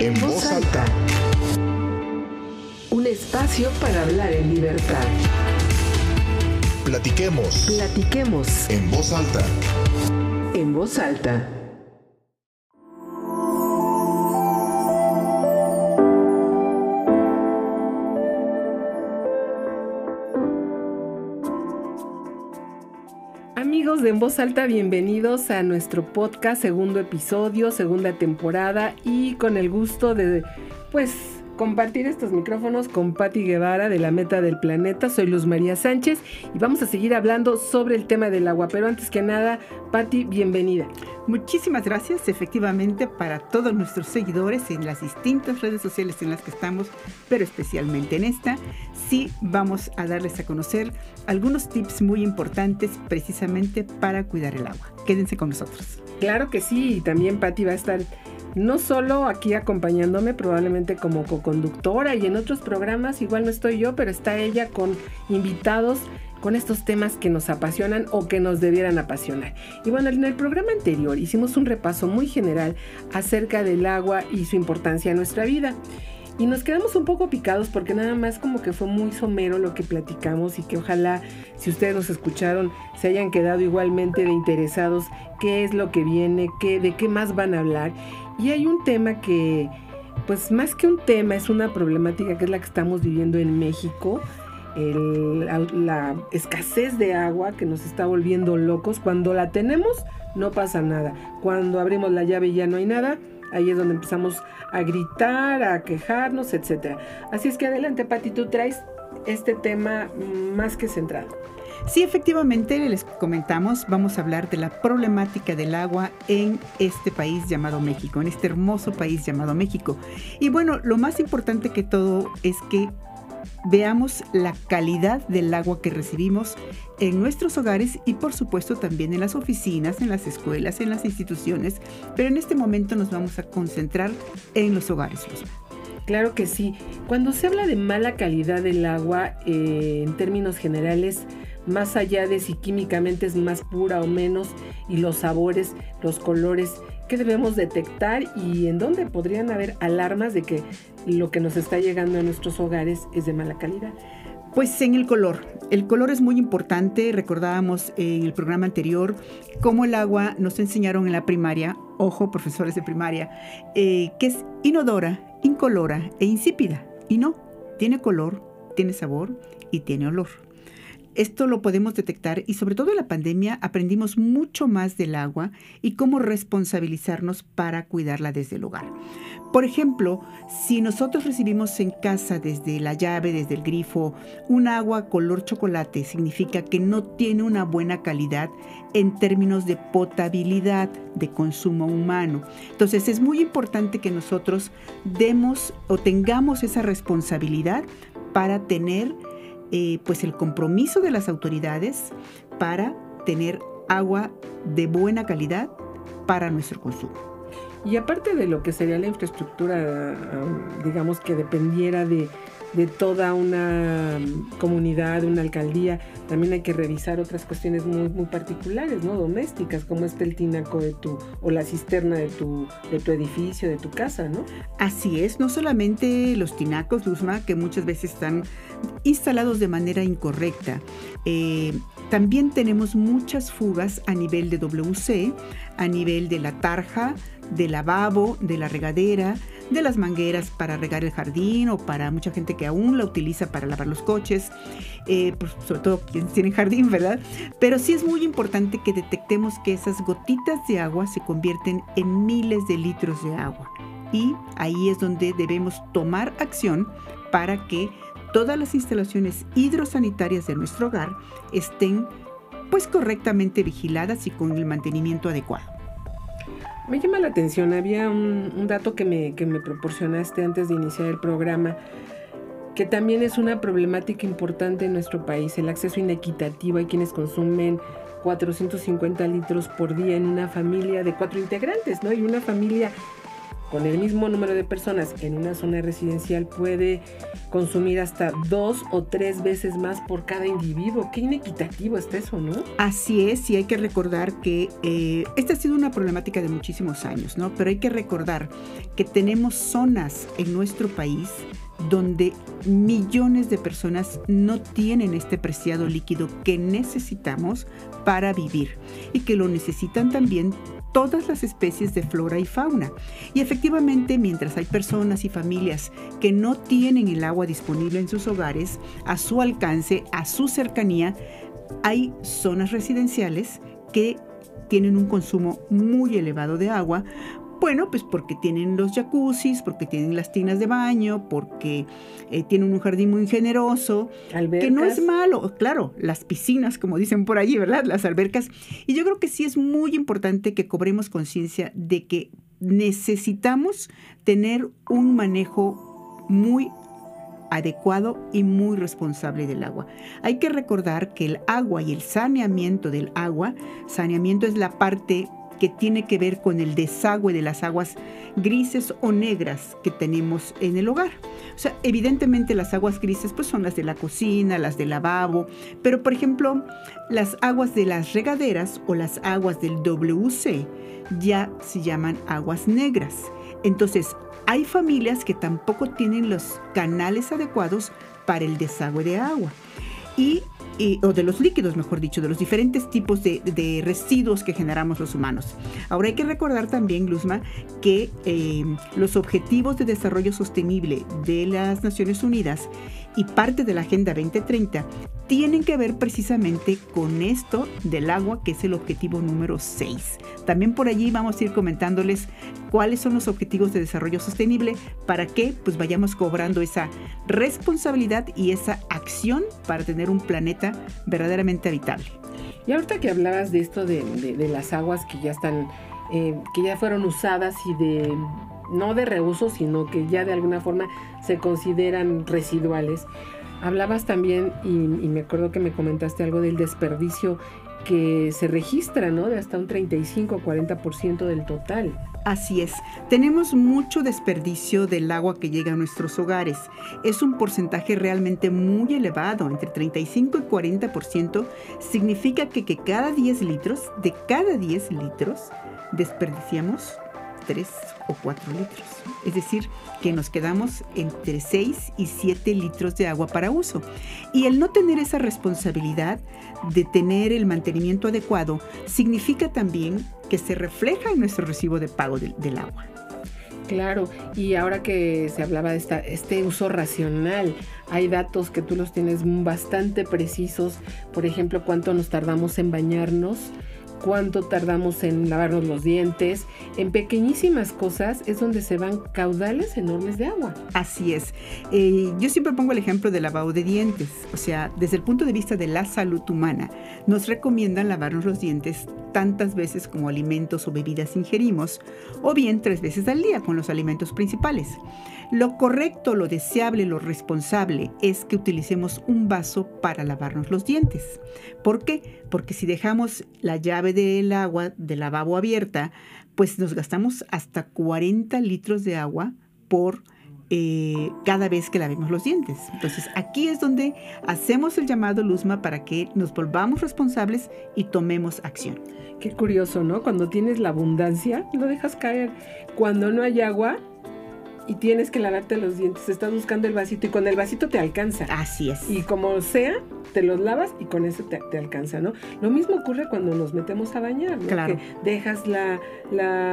En voz alta. Un espacio para hablar en libertad. Platiquemos. Platiquemos En voz alta. en voz alta. De En Voz Alta, bienvenidos a nuestro podcast, segundo episodio, segunda temporada y con el gusto de, pues, compartir estos micrófonos con Patti Guevara de la Meta del Planeta. Soy Luz María Sánchez y vamos a seguir hablando sobre el tema del agua. Pero antes que nada, Patti, bienvenida. Muchísimas gracias, efectivamente, para todos nuestros seguidores en las distintas redes sociales en las que estamos, pero especialmente en esta. Sí, vamos a darles a conocer algunos tips muy importantes precisamente para cuidar el agua. Quédense con nosotros. Claro que sí, y también Patti va a estar no solo aquí acompañándome, probablemente como coconductora y en otros programas, igual no estoy yo, pero está ella con invitados con estos temas que nos apasionan o que nos debieran apasionar. Y bueno, en el programa anterior hicimos un repaso muy general acerca del agua y su importancia en nuestra vida. Y nos quedamos un poco picados porque nada más como que fue muy somero lo que platicamos y que ojalá si ustedes nos escucharon se hayan quedado igualmente de interesados qué es lo que viene, qué, de qué más van a hablar. Y hay un tema que, pues más que un tema, es una problemática que es la que estamos viviendo en México. La, la escasez de agua que nos está volviendo locos. Cuando la tenemos, no pasa nada. Cuando abrimos la llave y ya no hay nada, ahí es donde empezamos a gritar, a quejarnos, etc. Así es que adelante, Pati, tú traes este tema más que centrado. Sí, efectivamente, les comentamos, vamos a hablar de la problemática del agua en este país llamado México, en este hermoso país llamado México. Y bueno, lo más importante que todo es que veamos la calidad del agua que recibimos en nuestros hogares y por supuesto también en las oficinas, en las escuelas, en las instituciones, pero en este momento nos vamos a concentrar en los hogares. Claro que sí. Cuando se habla de mala calidad del agua, eh, en términos generales, más allá de si químicamente es más pura o menos, y los sabores, los colores, ¿qué debemos detectar y en dónde podrían haber alarmas de que lo que nos está llegando a nuestros hogares es de mala calidad? Pues en el color. El color es muy importante. Recordábamos en el programa anterior cómo el agua nos enseñaron en la primaria, ojo, profesores de primaria, eh, que es inodora, incolora e insípida. Y no, tiene color, tiene sabor y tiene olor. Esto lo podemos detectar y sobre todo en la pandemia aprendimos mucho más del agua y cómo responsabilizarnos para cuidarla desde el hogar. Por ejemplo, si nosotros recibimos en casa desde la llave, desde el grifo, un agua color chocolate, significa que no tiene una buena calidad en términos de potabilidad de consumo humano. Entonces es muy importante que nosotros demos o tengamos esa responsabilidad para tener eh, pues el compromiso de las autoridades para tener agua de buena calidad para nuestro consumo. Y aparte de lo que sería la infraestructura, digamos que dependiera de, de toda una um, comunidad, una alcaldía, también hay que revisar otras cuestiones muy, muy particulares, ¿no? Domésticas, como este el tinaco de tu, o la cisterna de tu, de tu edificio, de tu casa, ¿no? Así es, no solamente los tinacos, Luzma, que muchas veces están instalados de manera incorrecta. Eh, también tenemos muchas fugas a nivel de WC, a nivel de la tarja, del lavabo, de la regadera, de las mangueras para regar el jardín o para mucha gente que aún la utiliza para lavar los coches, eh, pues, sobre todo quienes tienen jardín, ¿verdad? Pero sí es muy importante que detectemos que esas gotitas de agua se convierten en miles de litros de agua. Y ahí es donde debemos tomar acción para que todas las instalaciones hidrosanitarias de nuestro hogar estén pues correctamente vigiladas y con el mantenimiento adecuado. Me llama la atención, había un, dato que me, que me proporcionaste antes de iniciar el programa, que también es una problemática importante en nuestro país, el acceso inequitativo. Hay quienes consumen 450 litros por día en una familia de cuatro integrantes, ¿no? Y una familia con el mismo número de personas en una zona residencial puede consumir hasta dos o tres veces más por cada individuo. Qué inequitativo está eso, ¿no? Así es, y hay que recordar que eh, esta ha sido una problemática de muchísimos años, ¿no? Pero hay que recordar que tenemos zonas en nuestro país donde millones de personas no tienen este preciado líquido que necesitamos para vivir y que lo necesitan también todas las especies de flora y fauna. Y efectivamente, mientras hay personas y familias que no tienen el agua disponible en sus hogares, a su alcance, a su cercanía, hay zonas residenciales que tienen un consumo muy elevado de agua bueno, pues porque tienen los jacuzzis, porque tienen las tinas de baño, porque eh, tienen un jardín muy generoso, que no es malo, claro, las piscinas, como dicen por allí, ¿verdad? Las albercas. Y yo creo que sí es muy importante que cobremos conciencia de que necesitamos tener un manejo muy adecuado y muy responsable del agua. Hay que recordar que el agua y el saneamiento del agua, saneamiento es la parte que tiene que ver con el desagüe de las aguas grises o negras que tenemos en el hogar. O sea, evidentemente las aguas grises pues son las de la cocina, las del lavabo, pero por ejemplo, las aguas de las regaderas o las aguas del WC ya se llaman aguas negras. Entonces, hay familias que tampoco tienen los canales adecuados para el desagüe de agua. Y o de los líquidos, mejor dicho, de los diferentes tipos de, residuos que generamos los humanos. Ahora hay que recordar también, Luzma, que eh, los objetivos de desarrollo sostenible de las Naciones Unidas y parte de la Agenda 2030 tienen que ver precisamente con esto del agua, que es el objetivo número 6. También por allí vamos a ir comentándoles cuáles son los objetivos de desarrollo sostenible para que pues vayamos cobrando esa responsabilidad y esa acción para tener un planeta verdaderamente habitable. Y ahorita que hablabas de esto de, las aguas que ya están, eh, que ya fueron usadas y de no de reuso, sino que ya de alguna forma se consideran residuales. Hablabas también, y, me acuerdo que me comentaste algo del desperdicio que se registra, ¿no? De hasta un 35 o 40% del total. Así es, tenemos mucho desperdicio del agua que llega a nuestros hogares. Es un porcentaje realmente muy elevado, entre 35 y 40%. Significa que, que cada 10 litros, de cada 10 litros, desperdiciamos 3 o 4 litros. Es decir, que nos quedamos entre 6 y 7 litros de agua para uso. Y el no tener esa responsabilidad de tener el mantenimiento adecuado significa también que se refleja en nuestro recibo de pago del, agua. Claro, y ahora que se hablaba de esta, este uso racional, hay datos que tú los tienes bastante precisos, por ejemplo, cuánto nos tardamos en bañarnos, cuánto tardamos en lavarnos los dientes. En pequeñísimas cosas es donde se van caudales enormes de agua. Así es. Eh, yo siempre pongo el ejemplo del lavado de dientes. O sea, desde el punto de vista de la salud humana, nos recomiendan lavarnos los dientes tantas veces como alimentos o bebidas ingerimos, o bien tres veces al día con los alimentos principales. Lo correcto, lo deseable, lo responsable es que utilicemos un vaso para lavarnos los dientes. ¿Por qué? Porque si dejamos la llave del agua del lavabo abierta, pues nos gastamos hasta 40 litros de agua por eh, cada vez que lavemos los dientes. Entonces aquí es donde hacemos el llamado Luzma para que nos volvamos responsables y tomemos acción. Qué curioso, ¿no? Cuando tienes la abundancia, lo dejas caer. Cuando no hay agua, y tienes que lavarte los dientes. Estás buscando el vasito y con el vasito te alcanza. Así es. Y como sea, te los lavas y con eso te, alcanza, ¿no? Lo mismo ocurre cuando nos metemos a bañar, ¿no? Claro. Que dejas la,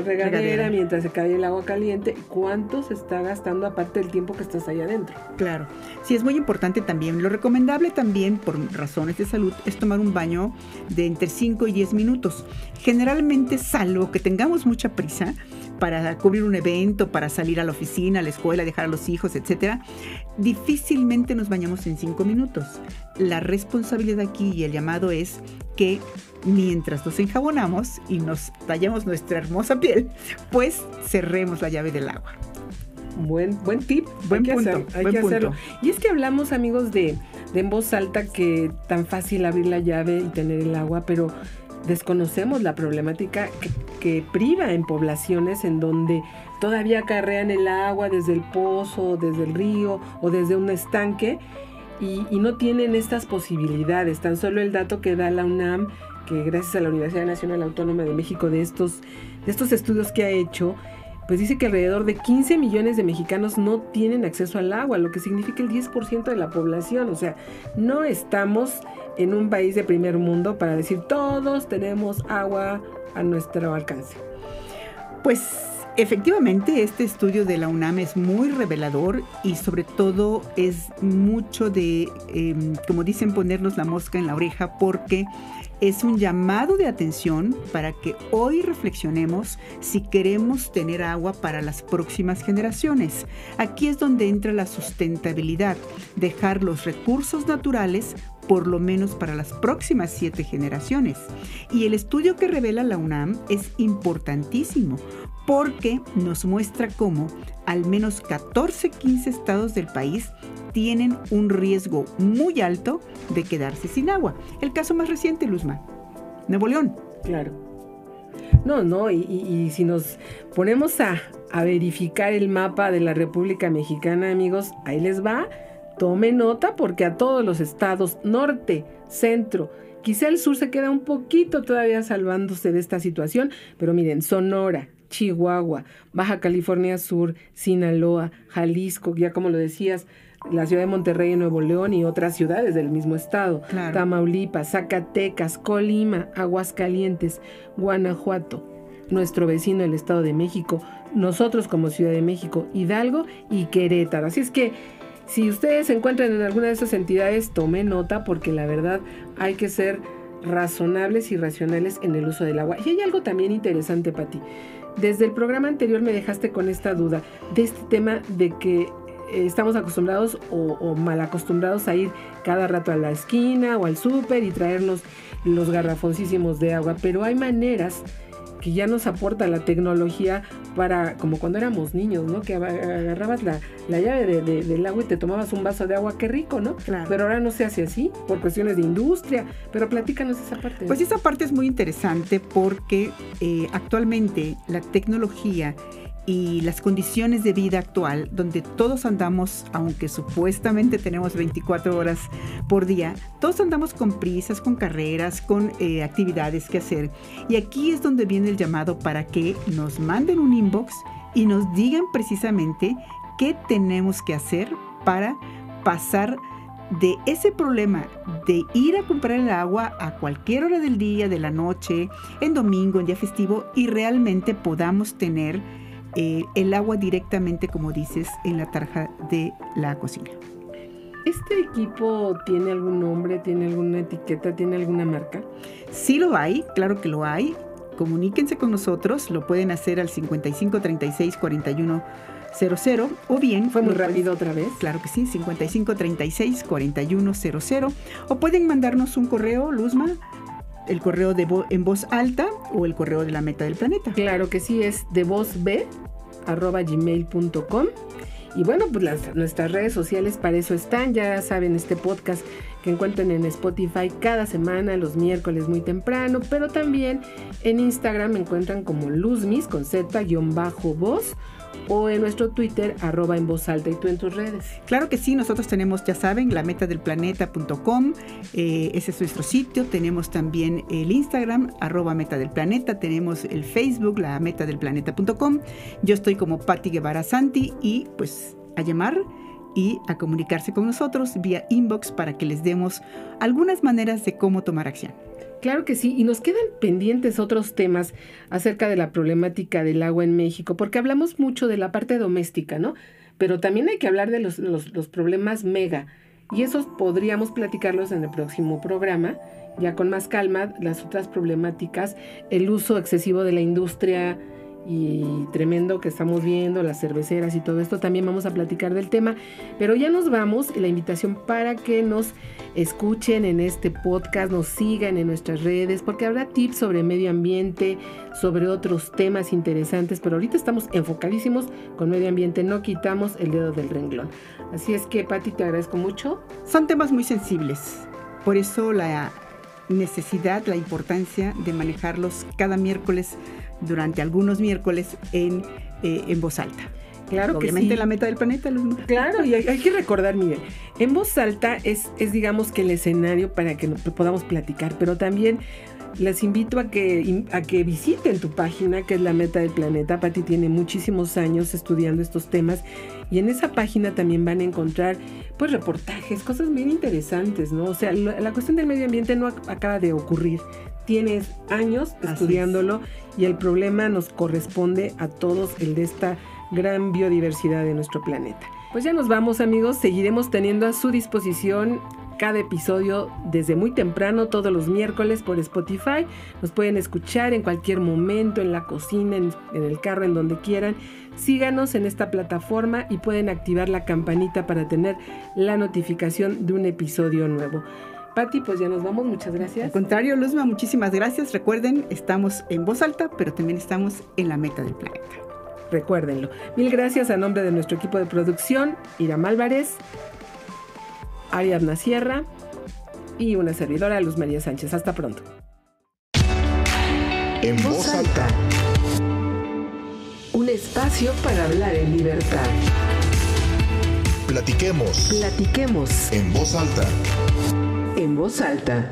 regadera, mientras se cae el agua caliente. ¿Cuánto se está gastando aparte del tiempo que estás ahí adentro? Claro. Sí, es muy importante también. Lo recomendable también, por razones de salud, es tomar un baño de entre 5 y 10 minutos. Generalmente, salvo que tengamos mucha prisa, para cubrir un evento, para salir a la oficina, a la escuela, dejar a los hijos, etcétera, difícilmente nos bañamos en cinco minutos. La responsabilidad aquí y el llamado es que mientras nos enjabonamos y nos tallamos nuestra hermosa piel, pues cerremos la llave del agua. Buen, buen tip, buen punto, hay que hacerlo. Y es que hablamos, amigos, de, de en voz alta que tan fácil abrir la llave y tener el agua, pero desconocemos la problemática que, priva en poblaciones en donde todavía carrean el agua desde el pozo, desde el río o desde un estanque y, no tienen estas posibilidades. Tan solo el dato que da la UNAM, que gracias a la Universidad Nacional Autónoma de México de estos, de estos estudios que ha hecho, pues dice que alrededor de 15 millones de mexicanos no tienen acceso al agua, lo que significa el 10% de la población. O sea, no estamos en un país de primer mundo para decir todos tenemos agua a nuestro alcance. Pues efectivamente este estudio de la UNAM es muy revelador y sobre todo es mucho de, em, como dicen, ponernos la mosca en la oreja porque es un llamado de atención para que hoy reflexionemos si queremos tener agua para las próximas generaciones. Aquí es donde entra la sustentabilidad, dejar los recursos naturales por lo menos para las próximas siete generaciones. Y el estudio que revela la UNAM es importantísimo porque nos muestra cómo al menos 14, 15 estados del país tienen un riesgo muy alto de quedarse sin agua. El caso más reciente, Luzma, Nuevo León. Claro. No, no, y, si nos ponemos a, a verificar el mapa de la República Mexicana, amigos, ahí les va. Tome nota porque a todos los estados norte, centro, quizá el sur se queda un poquito todavía salvándose de esta situación, pero miren, Sonora, Chihuahua, Baja California Sur, Sinaloa, Jalisco, ya como lo decías, la ciudad de Monterrey Nuevo León y otras ciudades del mismo estado, Tamaulipas, Zacatecas, Colima, Aguascalientes, Guanajuato, nuestro vecino el Estado de México, nosotros como Ciudad de México, Hidalgo y Querétaro. Así es que si ustedes se encuentran en alguna de esas entidades, tomen nota porque la verdad hay que ser razonables y racionales en el uso del agua. Y hay algo también interesante, Pati. Desde el programa anterior me dejaste con esta duda de este tema de que estamos acostumbrados o, mal acostumbrados a ir cada rato a la esquina o al súper y traernos los garrafoncísimos de agua, pero hay maneras que ya nos aporta la tecnología para, como cuando éramos niños, ¿no? Que agarrabas la, llave del agua y te tomabas un vaso de agua, qué rico, ¿no? Claro. Pero ahora no se hace así, por cuestiones de industria, pero platícanos esa parte. Pues esa parte es muy interesante porque eh, actualmente la tecnología y las condiciones de vida actual, donde todos andamos, aunque supuestamente tenemos 24 horas por día, todos andamos con prisas, con carreras, con eh, actividades que hacer. Y aquí es donde viene el llamado para que nos manden un inbox y nos digan precisamente qué tenemos que hacer para pasar de ese problema de ir a comprar el agua a cualquier hora del día, de la noche, en domingo, en día festivo, y realmente podamos tener eh, el agua directamente, como dices, en la tarja de la cocina. ¿Este equipo tiene algún nombre, tiene alguna etiqueta, tiene alguna marca? Sí lo hay, claro que lo hay. Comuníquense con nosotros, lo pueden hacer al 55 36 41 00 o bien fue muy rápido otra vez claro que sí 55 36 41 00 o pueden mandarnos un correo Luzma el correo de en voz alta o el correo de la meta del planeta. Claro que sí, es de voz b arroba gmail.com. Y bueno, pues las, nuestras redes sociales para eso están. Ya saben, este podcast que encuentran en Spotify cada semana, los miércoles muy temprano, pero también en Instagram me encuentran como Luzmis con Z-voz o en nuestro Twitter, arroba en voz alta y tú en tus redes. Claro que sí, nosotros tenemos, ya saben, la meta del planeta.com, eh, ese es nuestro sitio, tenemos también el Instagram, arroba meta del planeta, tenemos el Facebook, la meta del planeta.com, yo estoy como Patti Guevara Santi y pues a llamar y a comunicarse con nosotros vía inbox para que les demos algunas maneras de cómo tomar acción. Claro que sí, y nos quedan pendientes otros temas acerca de la problemática del agua en México, porque hablamos mucho de la parte doméstica, ¿no? Pero también hay que hablar de los, los, problemas mega, y esos podríamos platicarlos en el próximo programa, ya con más calma, las otras problemáticas, el uso excesivo de la industria y tremendo que estamos viendo, las cerveceras y todo esto, también vamos a platicar del tema, pero ya nos vamos, la invitación para que nos escuchen en este podcast, nos sigan en nuestras redes, porque habrá tips sobre medio ambiente, sobre otros temas interesantes, pero ahorita estamos enfocadísimos con medio ambiente, no quitamos el dedo del renglón. Así es que, Patti, te agradezco mucho. Son temas muy sensibles, por eso la necesidad, la importancia de manejarlos cada miércoles durante algunos miércoles en eh, en voz alta. Claro Obviamente que sí. la meta del planeta. Claro, y hay, hay que recordar, miren, en voz alta es, es digamos que el escenario para que podamos platicar, pero también les invito a que, a que visiten tu página, que es la meta del planeta. Patti tiene muchísimos años estudiando estos temas y en esa página también van a encontrar pues reportajes, cosas bien interesantes, ¿no? O sea, lo- la cuestión del medio ambiente no ac- acaba de ocurrir. Tienes años Así estudiándolo y el problema nos corresponde a todos, el de esta gran biodiversidad de nuestro planeta. Pues ya nos vamos amigos, seguiremos teniendo a su disposición cada episodio desde muy temprano, todos los miércoles por Spotify. Nos pueden escuchar en cualquier momento, en la cocina, en, en el carro, en donde quieran. Síganos en esta plataforma y pueden activar la campanita para tener la notificación de un episodio nuevo. Patti, pues ya nos vamos, muchas Al gracias. contrario, Luzma, muchísimas gracias. Recuerden, estamos en voz alta, pero también estamos en la meta del planeta. Recuérdenlo. Mil gracias a nombre de nuestro equipo de producción, Iram Álvarez, Ariadna Sierra y una servidora, Luz María Sánchez. Hasta pronto. En voz alta. Un espacio para hablar en libertad. Platiquemos Platiquemos en voz alta. en voz alta.